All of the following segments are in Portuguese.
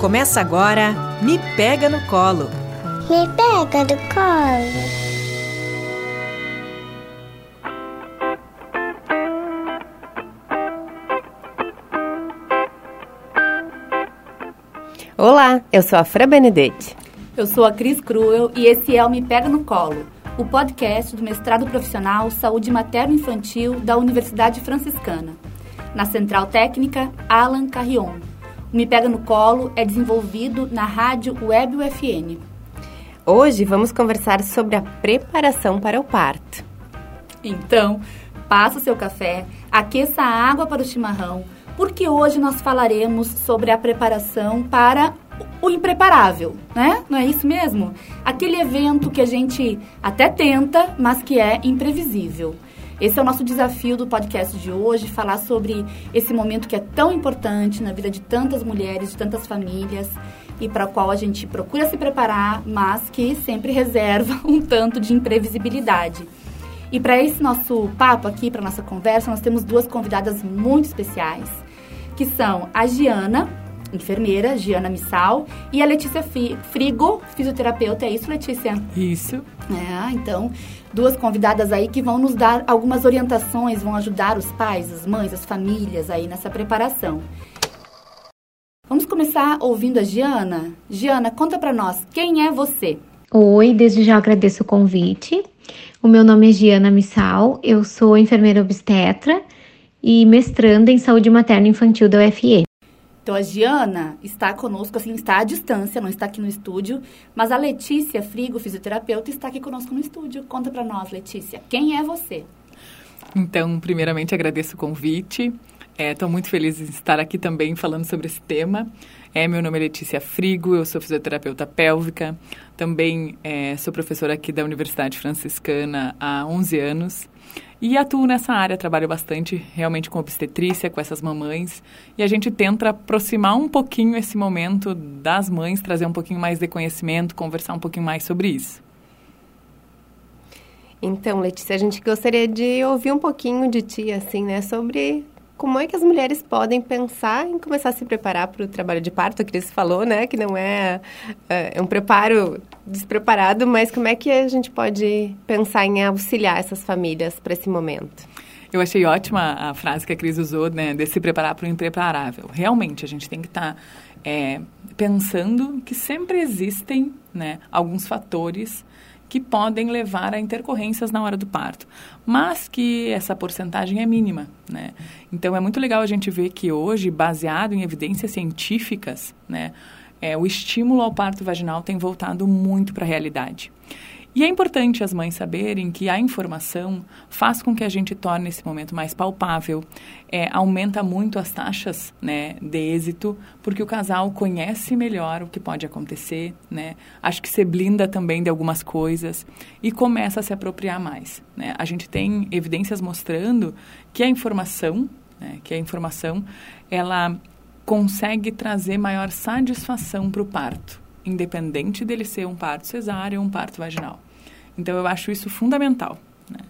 Começa agora Me Pega no Colo. Me pega no colo. Olá, eu sou a Fra Benedetti. Eu sou a Cris Cruel e esse é o Me Pega no Colo, o podcast do mestrado profissional Saúde Materno-Infantil da Universidade Franciscana. Na Central Técnica, Alan Carrion. O Me Pega no Colo é desenvolvido na rádio Web UFN. Hoje vamos conversar sobre a preparação para o parto. Então, passa o seu café, aqueça a água para o chimarrão, porque hoje nós falaremos sobre a preparação para o impreparável, né? Não é isso mesmo? Aquele evento que a gente até tenta, mas que é imprevisível. Esse é o nosso desafio do podcast de hoje, falar sobre esse momento que é tão importante na vida de tantas mulheres, de tantas famílias e para o qual a gente procura se preparar, mas que sempre reserva um tanto de imprevisibilidade. E para esse nosso papo aqui, para nossa conversa, nós temos duas convidadas muito especiais, que são a Giana, enfermeira, Giana Missal, e a Letícia Frigo, fisioterapeuta. É isso, Letícia? Isso. É, então, duas convidadas aí que vão nos dar algumas orientações, vão ajudar os pais, as mães, as famílias aí nessa preparação. Vamos começar ouvindo a Giana. Giana, conta para nós, quem é você? Oi, desde já agradeço o convite. O meu nome é Giana Missal, eu sou enfermeira obstetra e mestranda em saúde materna infantil da UFE. Então a Giana está conosco, assim, está à distância, não está aqui no estúdio, mas a Letícia Frigo, fisioterapeuta, está aqui conosco no estúdio. Conta para nós, Letícia, quem é você? Então, primeiramente agradeço o convite. Estou é, muito feliz em estar aqui também falando sobre esse tema. É, meu nome é Letícia Frigo, eu sou fisioterapeuta pélvica, também é, sou professora aqui da Universidade Franciscana há 11 anos e atuo nessa área, trabalho bastante realmente com obstetrícia, com essas mamães. E a gente tenta aproximar um pouquinho esse momento das mães, trazer um pouquinho mais de conhecimento, conversar um pouquinho mais sobre isso. Então, Letícia, a gente gostaria de ouvir um pouquinho de ti, assim, né, sobre como é que as mulheres podem pensar em começar a se preparar para o trabalho de parto? A Cris falou, né, que não é, é, é um preparo despreparado, mas como é que a gente pode pensar em auxiliar essas famílias para esse momento? Eu achei ótima a frase que a Cris usou, né, de se preparar para o impreparável. Realmente, a gente tem que estar tá, é, pensando que sempre existem né, alguns fatores que podem levar a intercorrências na hora do parto, mas que essa porcentagem é mínima, né? Então é muito legal a gente ver que hoje, baseado em evidências científicas, né, é, o estímulo ao parto vaginal tem voltado muito para a realidade. E é importante as mães saberem que a informação faz com que a gente torne esse momento mais palpável, é, aumenta muito as taxas né, de êxito, porque o casal conhece melhor o que pode acontecer, né? acho que se blinda também de algumas coisas e começa a se apropriar mais. Né? A gente tem evidências mostrando que a informação, né, que a informação, ela consegue trazer maior satisfação para o parto independente dele ser um parto cesáreo ou um parto vaginal. Então, eu acho isso fundamental. Né?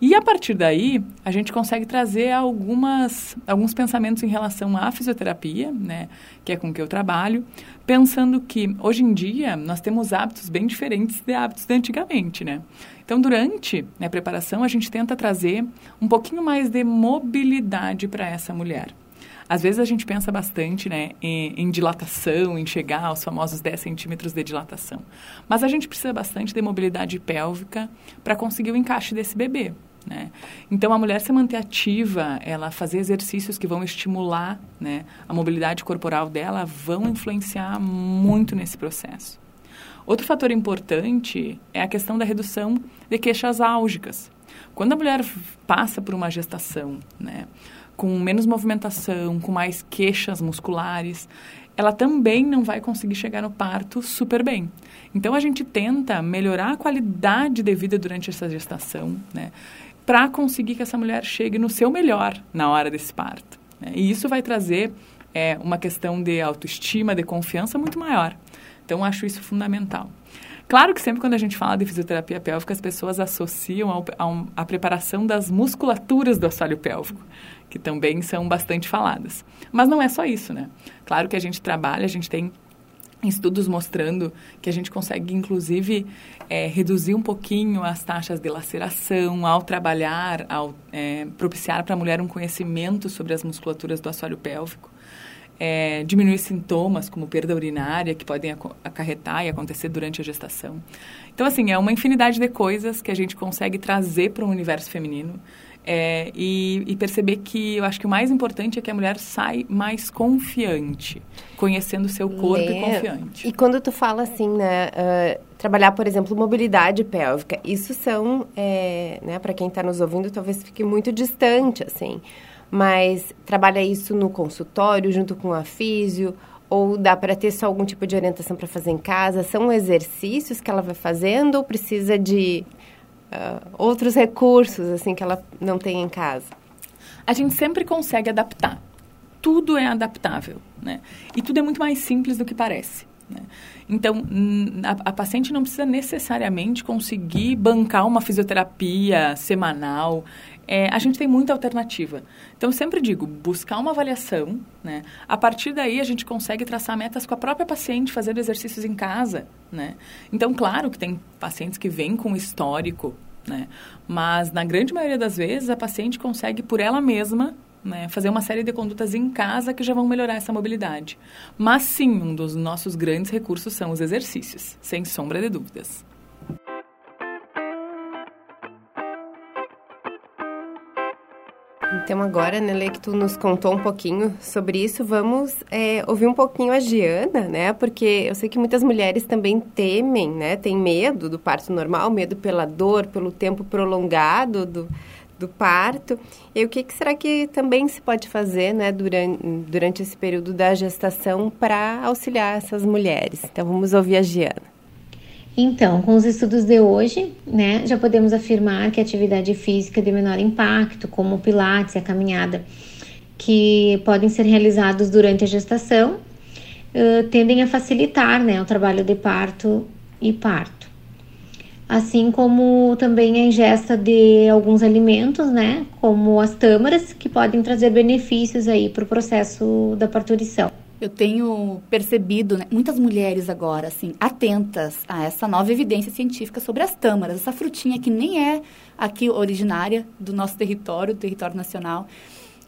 E a partir daí, a gente consegue trazer algumas, alguns pensamentos em relação à fisioterapia, né, que é com que eu trabalho, pensando que hoje em dia nós temos hábitos bem diferentes de hábitos de antigamente, né? Então, durante né, a preparação, a gente tenta trazer um pouquinho mais de mobilidade para essa mulher. Às vezes a gente pensa bastante né, em, em, dilatação, em chegar aos famosos 10 centímetros de dilatação. Mas a gente precisa bastante de mobilidade pélvica para conseguir o encaixe desse bebê. Né? Então, a mulher se manter ativa, ela fazer exercícios que vão estimular né, a mobilidade corporal dela, vão influenciar muito nesse processo. Outro fator importante é a questão da redução de queixas álgicas. Quando a mulher passa por uma gestação, né, com menos movimentação, com mais queixas musculares, ela também não vai conseguir chegar no parto super bem. Então a gente tenta melhorar a qualidade de vida durante essa gestação, né, para conseguir que essa mulher chegue no seu melhor na hora desse parto. Né? E isso vai trazer é, uma questão de autoestima, de confiança muito maior. Então acho isso fundamental. Claro que sempre quando a gente fala de fisioterapia pélvica, as pessoas associam ao, ao, a preparação das musculaturas do assoalho pélvico que também são bastante faladas. Mas não é só isso, né? Claro que a gente trabalha, a gente tem estudos mostrando que a gente consegue, inclusive, é, reduzir um pouquinho as taxas de laceração ao trabalhar, ao é, propiciar para a mulher um conhecimento sobre as musculaturas do assoalho pélvico. É, diminuir sintomas como perda urinária que podem acarretar e acontecer durante a gestação. Então, assim, é uma infinidade de coisas que a gente consegue trazer para o universo feminino é, e, e, perceber que eu acho que o mais importante é que a mulher sai mais confiante, conhecendo o seu corpo e confiante. E quando tu fala assim, né, uh, trabalhar, por exemplo, mobilidade pélvica, isso são, é, né, para quem está nos ouvindo, talvez fique muito distante, assim, mas trabalha isso no consultório, junto com a físio, ou dá para ter só algum tipo de orientação para fazer em casa? São exercícios que ela vai fazendo ou precisa de uh, outros recursos assim que ela não tem em casa? A gente sempre consegue adaptar. Tudo é adaptável, né? E tudo é muito mais simples do que parece. Né? Então, a, a, paciente não precisa necessariamente conseguir bancar uma fisioterapia semanal. É, a gente tem muita alternativa. Então, eu sempre digo, buscar uma avaliação, né? A partir daí, a gente consegue traçar metas com a própria paciente, fazendo exercícios em casa, né? Então, claro que tem pacientes que vêm com histórico, né? Mas, na grande maioria das vezes, a paciente consegue, por ela mesma, né, fazer uma série de condutas em casa que já vão melhorar essa mobilidade. Mas, sim, um dos nossos grandes recursos são os exercícios, sem sombra de dúvidas. Então agora, Nelê, que tu nos contou um pouquinho sobre isso, vamos é, ouvir um pouquinho a Giana, né? Porque eu sei que muitas mulheres também temem, né? Tem medo do parto normal, medo pela dor, pelo tempo prolongado do, do parto. E o que, que será que também se pode fazer, né? Durante, durante esse período da gestação para auxiliar essas mulheres? Então vamos ouvir a Giana. Então, com os estudos de hoje, né, já podemos afirmar que a atividade física de menor impacto, como o pilates e a caminhada, que podem ser realizados durante a gestação, uh, tendem a facilitar, né, o trabalho de parto e parto. Assim como também a ingesta de alguns alimentos, né, como as tâmaras, que podem trazer benefícios aí para o processo da parturição. Eu tenho percebido né, muitas mulheres agora, assim, atentas a essa nova evidência científica sobre as tâmaras, essa frutinha que nem é aqui originária do nosso território, do território nacional,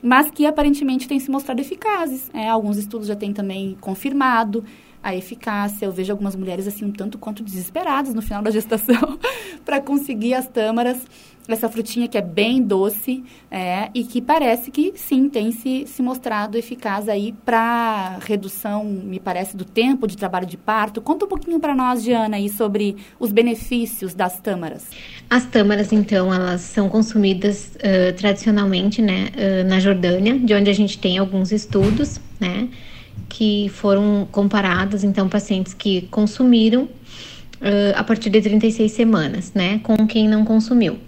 mas que aparentemente tem se mostrado eficazes. É, alguns estudos já têm também confirmado a eficácia. Eu vejo algumas mulheres assim um tanto quanto desesperadas no final da gestação para conseguir as tâmaras essa frutinha que é bem doce é, e que parece que sim tem se, se mostrado eficaz aí para redução, me parece, do tempo de trabalho de parto. Conta um pouquinho para nós, Diana, aí sobre os benefícios das tâmaras. As tâmaras, então, elas são consumidas uh, tradicionalmente, né, uh, na Jordânia, de onde a gente tem alguns estudos, né, que foram comparados, então, pacientes que consumiram uh, a partir de 36 semanas, né, com quem não consumiu.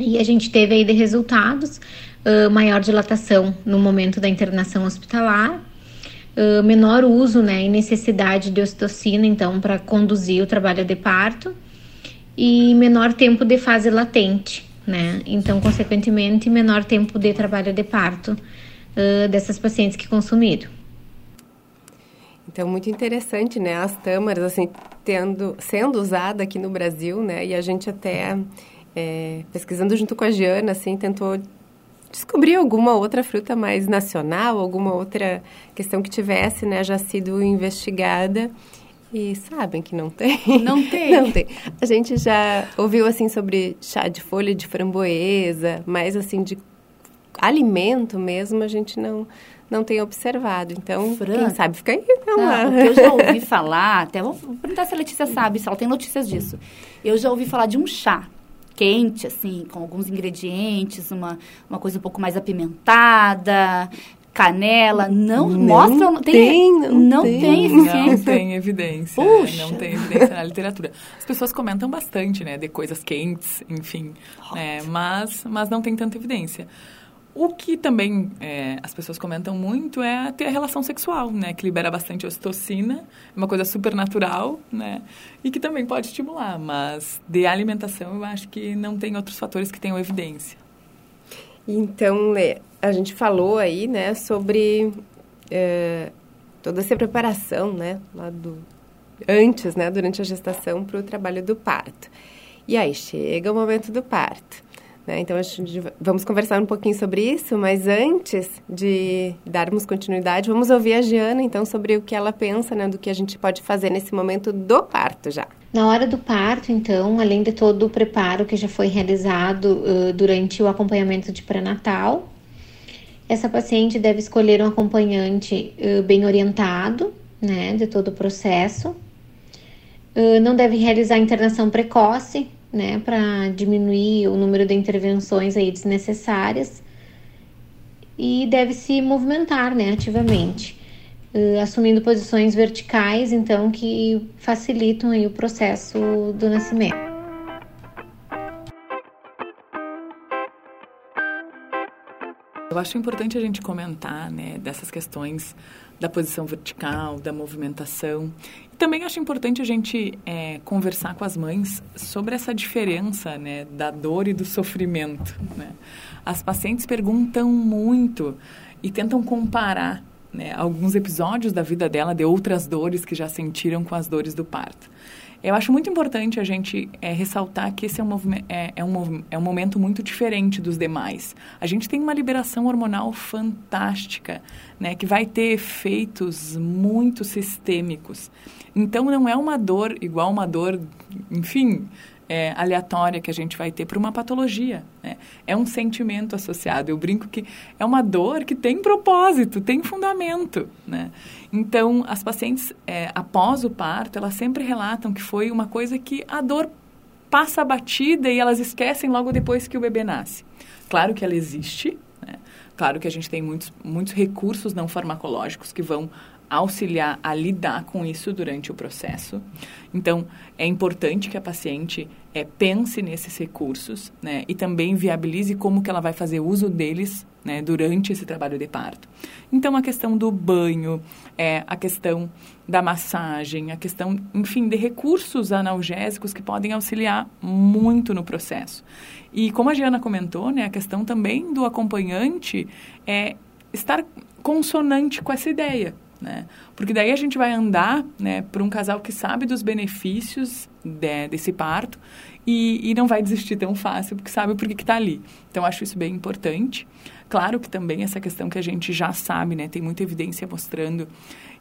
E a gente teve aí de resultados uh, maior dilatação no momento da internação hospitalar, uh, menor uso né, e necessidade de ocitocina, então, para conduzir o trabalho de parto, e menor tempo de fase latente, né? Então, consequentemente, menor tempo de trabalho de parto uh, dessas pacientes que consumiram. Então, muito interessante, né? As tâmaras, assim, tendo, sendo usada aqui no Brasil, né? E a gente até é, pesquisando junto com a Giana, assim, tentou descobrir alguma outra fruta mais nacional, alguma outra questão que tivesse, né, já sido investigada. E sabem que não tem. Não tem. não tem. A gente já ouviu assim sobre chá de folha de framboesa, mas assim de alimento mesmo a gente não não tem observado. Então, Fran, quem sabe fica aí. Não, não, o que eu já ouvi falar, até vou perguntar se a Letícia sabe, se ela tem notícias disso. Eu já ouvi falar de um chá quente, assim, com alguns ingredientes, uma, uma coisa um pouco mais apimentada, canela, não, não mostra, não tem, tem não, não tem. tem eficiência. Não tem evidência. Puxa. Não tem evidência na literatura. As pessoas comentam bastante, né, de coisas quentes, enfim, é, mas, mas não tem tanta evidência. O que também é, as pessoas comentam muito é ter a relação sexual, né? Que libera bastante ocitocina, é uma coisa super natural, né? E que também pode estimular, mas de alimentação eu acho que não tem outros fatores que tenham evidência. Então, Lê, a gente falou aí, né, sobre é, toda essa preparação, né, lá do antes, né, durante a gestação para o trabalho do parto. E aí chega o momento do parto. Né? Então, vamos conversar um pouquinho sobre isso, mas antes de darmos continuidade, vamos ouvir a Giana, então, sobre o que ela pensa, né, do que a gente pode fazer nesse momento do parto já. Na hora do parto, então, além de todo o preparo que já foi realizado uh, durante o acompanhamento de pré-natal, essa paciente deve escolher um acompanhante uh, bem orientado, né, de todo o processo. Uh, não deve realizar internação precoce, né, para diminuir o número de intervenções aí desnecessárias e deve se movimentar, né, ativamente, uh, assumindo posições verticais, então que facilitam aí o processo do nascimento. Eu acho importante a gente comentar, né, dessas questões da posição vertical, da movimentação. E também acho importante a gente é, conversar com as mães sobre essa diferença né, da dor e do sofrimento. Né? As pacientes perguntam muito e tentam comparar né, alguns episódios da vida dela de outras dores que já sentiram com as dores do parto. Eu acho muito importante a gente é, ressaltar que esse é um, é, é, um, é um momento muito diferente dos demais. A gente tem uma liberação hormonal fantástica, né, que vai ter efeitos muito sistêmicos. Então, não é uma dor igual uma dor, enfim, é, aleatória que a gente vai ter para uma patologia. Né? É um sentimento associado. Eu brinco que é uma dor que tem propósito, tem fundamento. Né? Então, as pacientes, é, após o parto, elas sempre relatam que foi uma coisa que a dor passa batida e elas esquecem logo depois que o bebê nasce. Claro que ela existe, né? claro que a gente tem muitos, muitos recursos não farmacológicos que vão auxiliar a lidar com isso durante o processo. Então, é importante que a paciente é, pense nesses recursos né, e também viabilize como que ela vai fazer uso deles né, durante esse trabalho de parto. Então, a questão do banho, é, a questão da massagem, a questão, enfim, de recursos analgésicos que podem auxiliar muito no processo. E como a Giana comentou, né, a questão também do acompanhante é estar consonante com essa ideia né? Porque daí a gente vai andar né, para um casal que sabe dos benefícios de, desse parto e, e, não vai desistir tão fácil, porque sabe por que está ali. Então, acho isso bem importante. Claro que também essa questão que a gente já sabe, né, tem muita evidência mostrando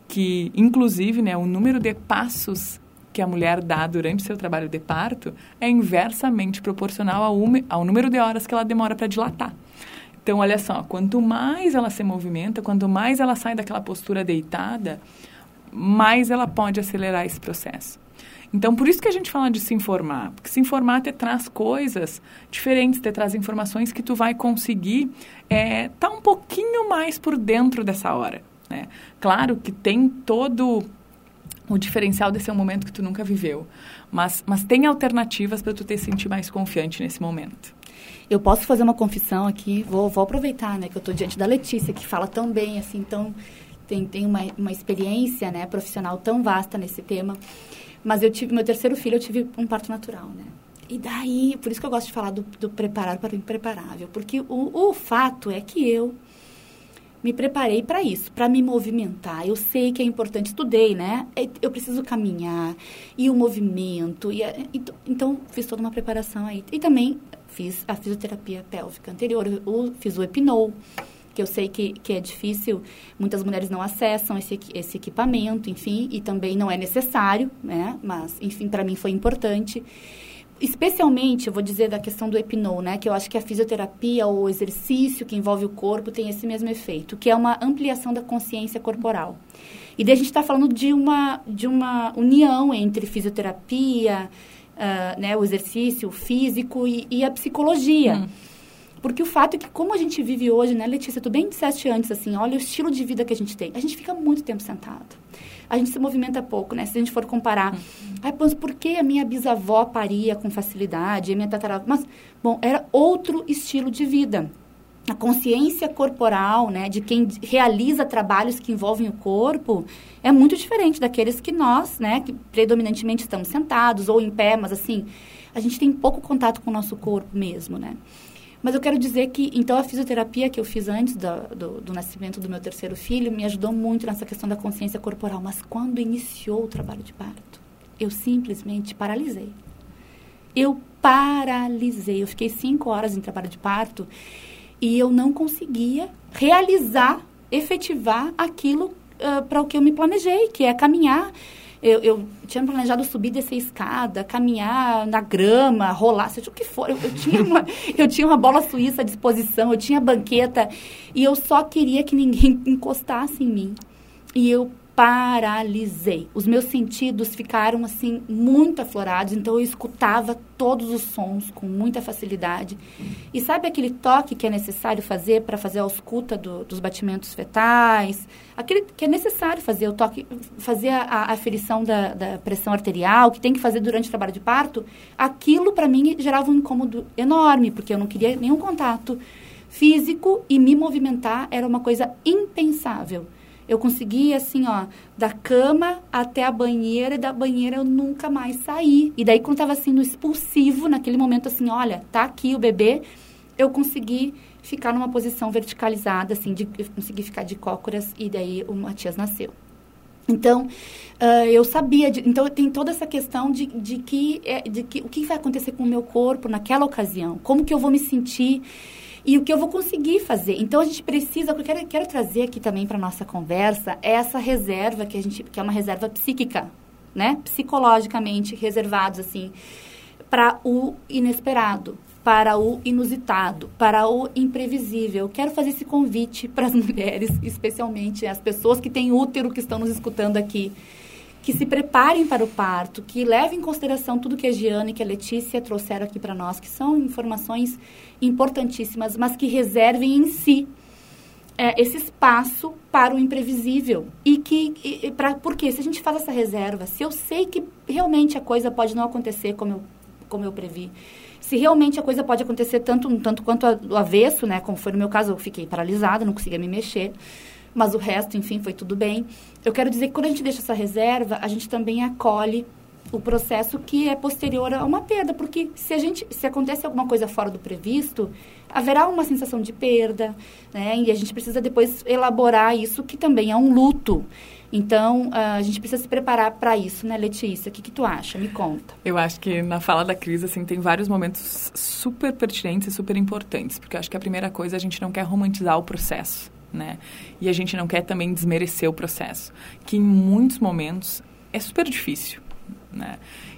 que, inclusive, né, o número de passos que a mulher dá durante seu trabalho de parto é inversamente proporcional ao, ao número de horas que ela demora para dilatar. Então, olha só, quanto mais ela se movimenta, quanto mais ela sai daquela postura deitada, mais ela pode acelerar esse processo. Então, por isso que a gente fala de se informar, porque se informar te traz coisas diferentes, te traz informações que tu vai conseguir estar é, tá um pouquinho mais por dentro dessa hora. Né? Claro que tem todo o diferencial desse é um momento que tu nunca viveu, mas, mas tem alternativas para tu te sentir mais confiante nesse momento. Eu posso fazer uma confissão aqui, vou, vou aproveitar, né, que eu estou diante da Letícia, que fala tão bem, assim, tão, tem, tem uma, uma experiência, né, profissional tão vasta nesse tema. Mas eu tive, meu terceiro filho, eu tive um parto natural, né. E daí, por isso que eu gosto de falar do, do preparar para o impreparável, porque o, o fato é que eu me preparei para isso, para me movimentar. Eu sei que é importante, estudei, né? É, eu preciso caminhar e o movimento e, então fiz toda uma preparação aí. E também fiz a fisioterapia pélvica anterior, eu fiz o Epinou, que eu sei que, que é difícil, muitas mulheres não acessam esse, esse equipamento, enfim, e também não é necessário, né? Mas, enfim, para mim foi importante. Especialmente, eu vou dizer da questão do Epinou, né? Que eu acho que a fisioterapia ou o exercício que envolve o corpo tem esse mesmo efeito, que é uma ampliação da consciência corporal. E daí a gente está falando de uma, de uma união entre fisioterapia, uh, né, o exercício físico e, e a psicologia. Hum. Porque o fato é que, como a gente vive hoje, né, Letícia, tu bem disseste antes, assim, olha o estilo de vida que a gente tem. A gente fica muito tempo sentado. A gente se movimenta pouco, né? Se a gente for comparar. Uhum. Ai, mas por que a minha bisavó paria com facilidade? A minha tataravó... Mas, bom, era outro estilo de vida a consciência corporal, né, de quem realiza trabalhos que envolvem o corpo, é muito diferente daqueles que nós, né, que predominantemente estamos sentados ou em pé, mas assim, a gente tem pouco contato com o nosso corpo mesmo, né? Mas eu quero dizer que, então, a fisioterapia que eu fiz antes do, do, do, nascimento do meu terceiro filho me ajudou muito nessa questão da consciência corporal. Mas quando iniciou o trabalho de parto, eu simplesmente paralisei. Eu paralisei. Eu fiquei cinco horas em trabalho de parto e eu não conseguia realizar, efetivar aquilo uh, para o que eu me planejei, que é caminhar eu, eu tinha planejado subir, descer escada, caminhar na grama, rolar, seja o que for. Eu, eu, tinha uma, eu tinha uma bola suíça à disposição, eu tinha banqueta e eu só queria que ninguém encostasse em mim. E eu paralisei. Os meus sentidos ficaram assim muito aflorados, então eu escutava todos os sons com muita facilidade. E sabe aquele toque que é necessário fazer para fazer a escuta do, dos batimentos fetais? Aquele que é necessário fazer o toque, fazer a, a aferição da, da pressão arterial, que tem que fazer durante o trabalho de parto. Aquilo para mim gerava um incômodo enorme, porque eu não queria nenhum contato físico e me movimentar era uma coisa impensável. Eu consegui, assim, ó, da cama até a banheira e da banheira eu nunca mais saí. E daí, quando tava assim no expulsivo, naquele momento, assim, olha, tá aqui o bebê, eu consegui ficar numa posição verticalizada, assim, de, eu consegui ficar de cócoras e daí o Matias nasceu. Então, uh, eu sabia, de, então tem toda essa questão de, de, que, é, de que o que vai acontecer com o meu corpo naquela ocasião, como que eu vou me sentir e o que eu vou conseguir fazer. Então a gente precisa, eu quero, quero trazer aqui também para nossa conversa é essa reserva que a gente, que é uma reserva psíquica, né? Psicologicamente reservados assim para o inesperado, para o inusitado, para o imprevisível. Eu quero fazer esse convite para as mulheres, especialmente as pessoas que têm útero que estão nos escutando aqui que se preparem para o parto, que levem em consideração tudo que a Giane e que a Letícia trouxeram aqui para nós, que são informações importantíssimas, mas que reservem em si é, esse espaço para o imprevisível. E que, e, pra, porque se a gente faz essa reserva, se eu sei que realmente a coisa pode não acontecer como eu, como eu previ, se realmente a coisa pode acontecer tanto, tanto quanto o avesso, né, como foi no meu caso, eu fiquei paralisada, não conseguia me mexer, mas o resto, enfim, foi tudo bem. Eu quero dizer que quando a gente deixa essa reserva, a gente também acolhe o processo que é posterior a uma perda, porque se a gente se acontece alguma coisa fora do previsto, haverá uma sensação de perda, né? E a gente precisa depois elaborar isso que também é um luto. Então, a gente precisa se preparar para isso, né, Letícia? O que, que tu acha? Me conta. Eu acho que na fala da crise, assim, tem vários momentos super pertinentes e super importantes, porque eu acho que a primeira coisa, a gente não quer romantizar o processo né? E a gente não quer também desmerecer o processo, que em muitos momentos é super difícil, né?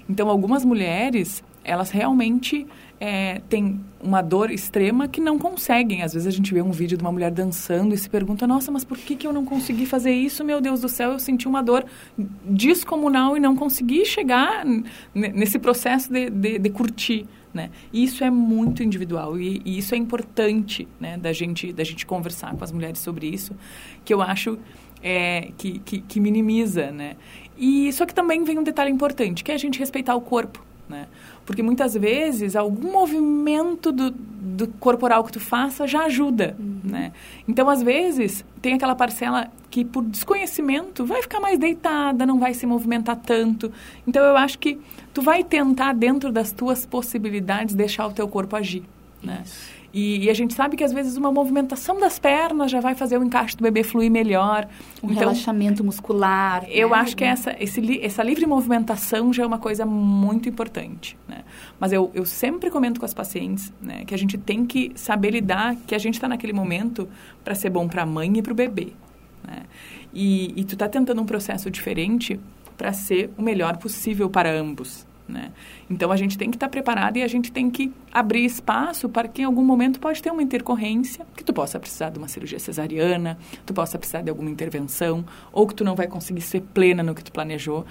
Então, algumas mulheres, elas realmente é, têm uma dor extrema que não conseguem. Às vezes a gente vê um vídeo de uma mulher dançando e se pergunta, nossa, mas por que, que eu não consegui fazer isso? Meu Deus do céu, eu senti uma dor descomunal e não consegui chegar nesse processo de, de, de curtir. Né? E isso é muito individual e, e, isso é importante né, da, gente, da gente conversar com as mulheres sobre isso, que eu acho é, que, que, que, minimiza. Né? E só que também vem um detalhe importante, que é a gente respeitar o corpo. Né? Porque muitas vezes algum movimento do, do corporal que tu faça já ajuda, uhum. né? Então, às vezes, tem aquela parcela que por desconhecimento vai ficar mais deitada, não vai se movimentar tanto. Então, eu acho que tu vai tentar, dentro das tuas possibilidades, deixar o teu corpo agir, né? E, e, a gente sabe que às vezes uma movimentação das pernas já vai fazer o encaixe do bebê fluir melhor. Um então, relaxamento muscular. Eu né? acho que essa, esse, essa livre movimentação já é uma coisa muito importante. Né? Mas eu, eu sempre comento com as pacientes né, que a gente tem que saber lidar, que a gente está naquele momento para ser bom para a mãe e para o bebê. Né? E, e tu está tentando um processo diferente para ser o melhor possível para ambos. Né? Então a gente tem que estar tá preparado e a gente tem que abrir espaço para que em algum momento pode ter uma intercorrência, que tu possa precisar de uma cirurgia cesariana, tu possa precisar de alguma intervenção, ou que tu não vai conseguir ser plena no que tu planejou.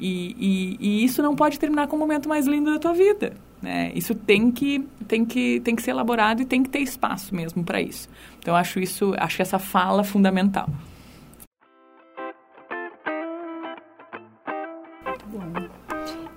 E, e, e isso não pode terminar com o momento mais lindo da tua vida. Né? Isso tem que, tem, que, tem que ser elaborado e tem que ter espaço mesmo para isso. Então acho isso, acho essa fala fundamental.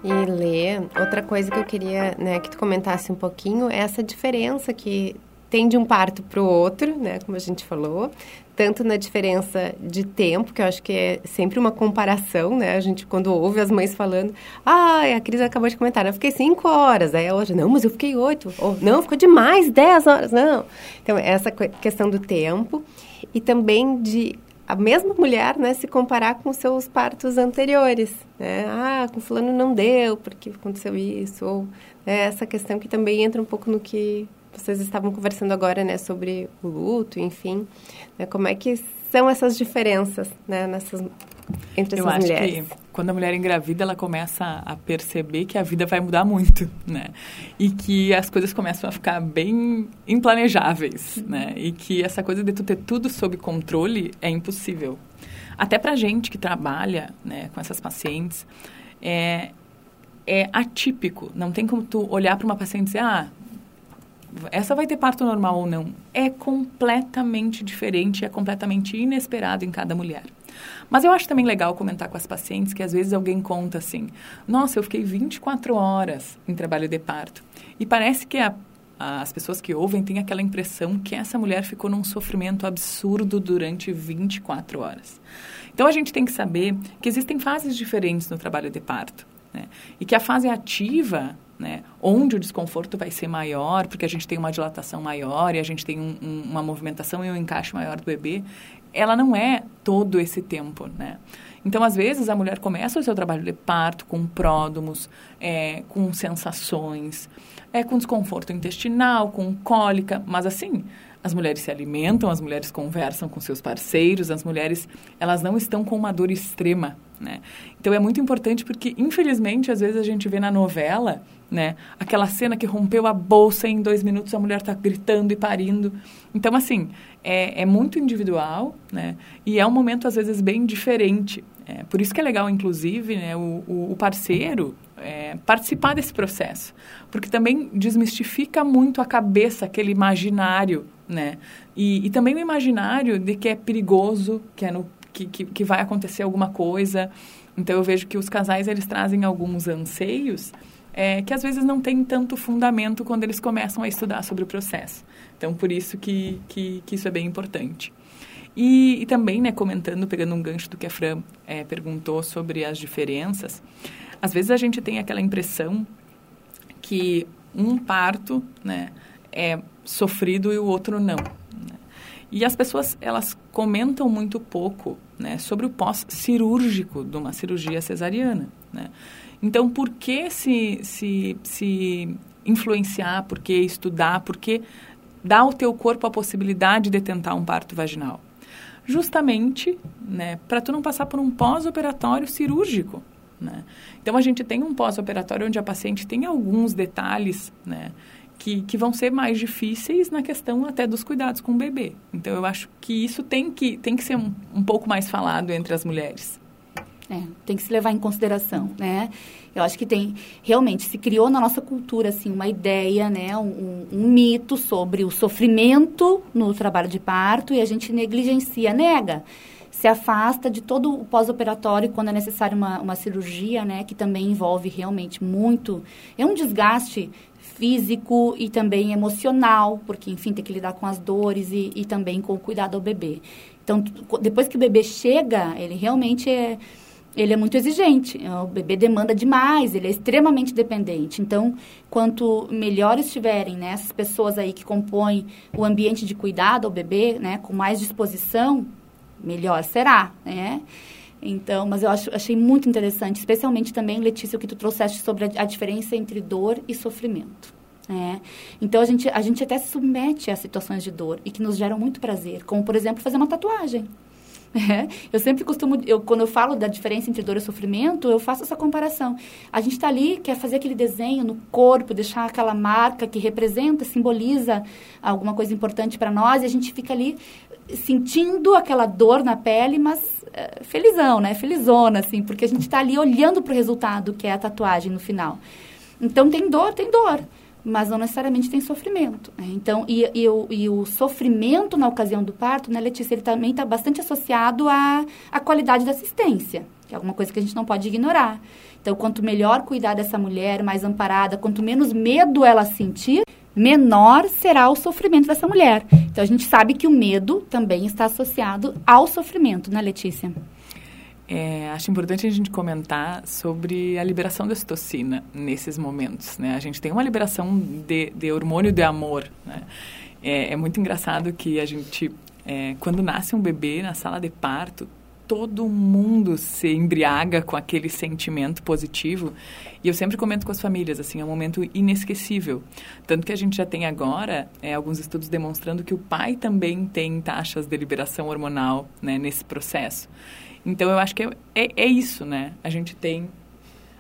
E Lê, outra coisa que eu queria né, que tu comentasse um pouquinho é essa diferença que tem de um parto para o outro, né, como a gente falou, tanto na diferença de tempo, que eu acho que é sempre uma comparação, né? A gente, quando ouve as mães falando, ah, a Cris acabou de comentar, eu fiquei cinco horas, aí outra, não, mas eu fiquei oito, ou não, ficou demais, dez horas, não. Então, essa questão do tempo e também de a mesma mulher, né, se comparar com seus partos anteriores, né? Ah, com fulano não deu, porque aconteceu isso, ou né, essa questão que também entra um pouco no que vocês estavam conversando agora, né, sobre o luto, enfim, né, como é que são essas diferenças, né, nessas entre essas Eu acho mulheres? que quando a mulher engravida, ela começa a perceber que a vida vai mudar muito, né? E que as coisas começam a ficar bem implanejáveis, né? E que essa coisa de tu ter tudo sob controle é impossível. Até pra gente que trabalha, né, com essas pacientes, é, é atípico. Não tem como tu olhar para uma paciente e dizer, ah, essa vai ter parto normal ou não. É completamente diferente, é completamente inesperado em cada mulher. Mas eu acho também legal comentar com as pacientes que às vezes alguém conta assim: nossa, eu fiquei 24 horas em trabalho de parto. E parece que a, as pessoas que ouvem têm aquela impressão que essa mulher ficou num sofrimento absurdo durante 24 horas. Então a gente tem que saber que existem fases diferentes no trabalho de parto. Né? E que a fase ativa né? Onde o desconforto vai ser maior, porque a gente tem uma dilatação maior e a gente tem um, um, uma movimentação e um encaixe maior do bebê, ela não é todo esse tempo, né? Então, às vezes, a mulher começa o seu trabalho de parto com pródomos, é, com sensações, é, com desconforto intestinal, com cólica, mas assim, as mulheres se alimentam, as mulheres conversam com seus parceiros, as mulheres, elas não estão com uma dor extrema, né? Então, é muito importante porque, infelizmente, às vezes a gente vê na novela né? Aquela cena que rompeu a bolsa em dois minutos, a mulher está gritando e parindo. Então, assim, é, é, muito individual, né? E é um momento, às vezes, bem diferente. É, por isso que é legal, inclusive, né, o, o parceiro é, participar desse processo. Porque também desmistifica muito a cabeça, aquele imaginário, né? E, e também o imaginário de que é perigoso, que, é no, que, que, que vai acontecer alguma coisa. Então, eu vejo que os casais, eles trazem alguns anseios é, que às vezes não tem tanto fundamento quando eles começam a estudar sobre o processo. Então, por isso que, que, que isso é bem importante. E, e, também, né, comentando, pegando um gancho do que a Fran é, perguntou sobre as diferenças, às vezes a gente tem aquela impressão que um parto né, é sofrido e o outro não. Né? E as pessoas, elas comentam muito pouco né, sobre o pós-cirúrgico de uma cirurgia cesariana. Né? Então, por que se, se, se influenciar, por que estudar, por que dar ao teu corpo a possibilidade de tentar um parto vaginal? Justamente né, para tu não passar por um pós-operatório cirúrgico. Né? Então, a gente tem um pós-operatório onde a paciente tem alguns detalhes né, que, que vão ser mais difíceis na questão até dos cuidados com o bebê. Então, eu acho que isso tem que, tem que ser um, um pouco mais falado entre as mulheres. É, tem que se levar em consideração, né? Eu acho que tem, realmente, se criou na nossa cultura, assim, uma ideia, né? Um, um mito sobre o sofrimento no trabalho de parto e a gente negligencia, nega se afasta de todo o pós-operatório quando é necessário uma, uma cirurgia, né, que também envolve realmente muito, é um desgaste físico e também emocional, porque, enfim, tem que lidar com as dores e, e também com o cuidado ao bebê. Então, depois que o bebê chega, ele realmente é ele é muito exigente. O bebê demanda demais, ele é extremamente dependente. Então, quanto melhor estiverem né, essas pessoas aí que compõem o ambiente de cuidado ao bebê, né, com mais disposição, melhor será, né? Então, mas eu acho, achei muito interessante, especialmente também, Letícia, o que tu trouxeste sobre a, a diferença entre dor e sofrimento. É. Então a gente, a gente até se submete a situações de dor e que nos geram muito prazer, como por exemplo fazer uma tatuagem. É, eu sempre costumo, eu, quando eu falo da diferença entre dor e sofrimento, eu faço essa comparação. A gente está ali, quer fazer aquele desenho no corpo, deixar aquela marca que representa, simboliza alguma coisa importante para nós, e a gente fica ali sentindo aquela dor na pele, mas é, felizão, né? Felizona, assim, porque a gente está ali olhando para o resultado que é a tatuagem no final. Então, tem dor, tem dor mas não necessariamente tem sofrimento. Né? Então, e, e, o, e, o, sofrimento na ocasião do parto, né, Letícia, ele também está bastante associado à, à qualidade da assistência, que é alguma coisa que a gente não pode ignorar. Então, quanto melhor cuidar dessa mulher, mais amparada, quanto menos medo ela sentir, menor será o sofrimento dessa mulher. Então a gente sabe que o medo também está associado ao sofrimento, né, Letícia? É, acho importante a gente comentar sobre a liberação da ocitocina nesses momentos. Né? A gente tem uma liberação de, de hormônio de amor. Né? É, é, muito engraçado que a gente, é, quando nasce um bebê na sala de parto, todo mundo se embriaga com aquele sentimento positivo. E eu sempre comento com as famílias, assim, é um momento inesquecível. Tanto que a gente já tem agora é, alguns estudos demonstrando que o pai também tem taxas de liberação hormonal né, nesse processo. Então, eu acho que é, é, é isso, né? A gente tem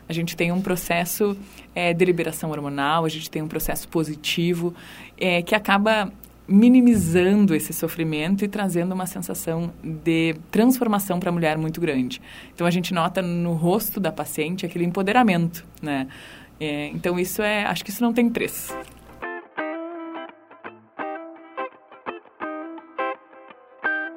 a gente tem um processo é, de liberação hormonal, a gente tem um processo positivo é, que acaba minimizando esse sofrimento e trazendo uma sensação de transformação para a mulher muito grande. Então a gente nota no rosto da paciente aquele empoderamento, né? É, então isso é, acho que isso não tem preço.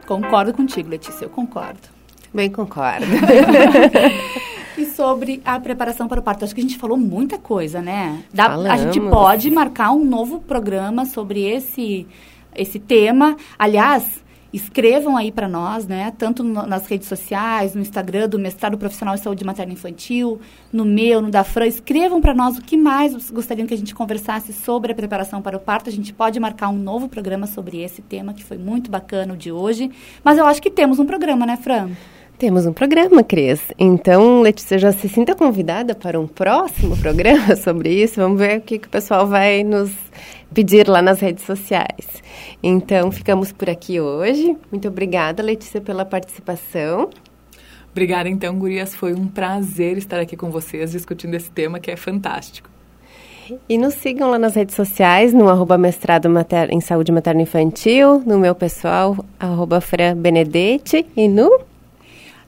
Concordo contigo, Letícia, eu concordo. Bem concordo. e sobre a preparação para o parto. Acho que a gente falou muita coisa, né? Dá, a gente pode marcar um novo programa sobre esse, esse tema. Aliás, escrevam aí para nós, né? Tanto no, nas redes sociais, no Instagram do Mestrado Profissional em Saúde Materna Infantil, no meu, no da Fran. Escrevam para nós o que mais gostariam que a gente conversasse sobre a preparação para o parto. A gente pode marcar um novo programa sobre esse tema, que foi muito bacana o de hoje. Mas eu acho que temos um programa, né, Fran? Temos um programa, Cris. Então, Letícia, já se sinta convidada para um próximo programa sobre isso. Vamos ver o que, que o pessoal vai nos pedir lá nas redes sociais. Então, ficamos por aqui hoje. Muito obrigada, Letícia, pela participação. Obrigada, então, Gurias. Foi um prazer estar aqui com vocês discutindo esse tema que é fantástico. E nos sigam lá nas redes sociais, no arroba mestrado mater, em saúde materno infantil, no meu pessoal, arroba Fran Benedetti, e no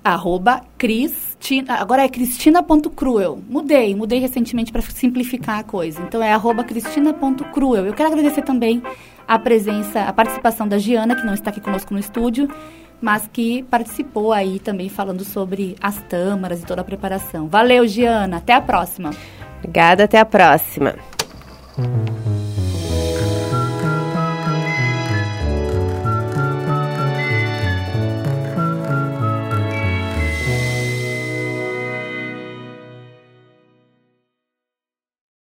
arroba Cristina, agora é cristina.cruel. Mudei, mudei recentemente para simplificar a coisa. Então é arroba cristina.cruel. Eu quero agradecer também a presença, a participação da Giana, que não está aqui conosco no estúdio, mas que participou aí também falando sobre as tâmaras e toda a preparação. Valeu, Giana. Até a próxima. Obrigada, até a próxima.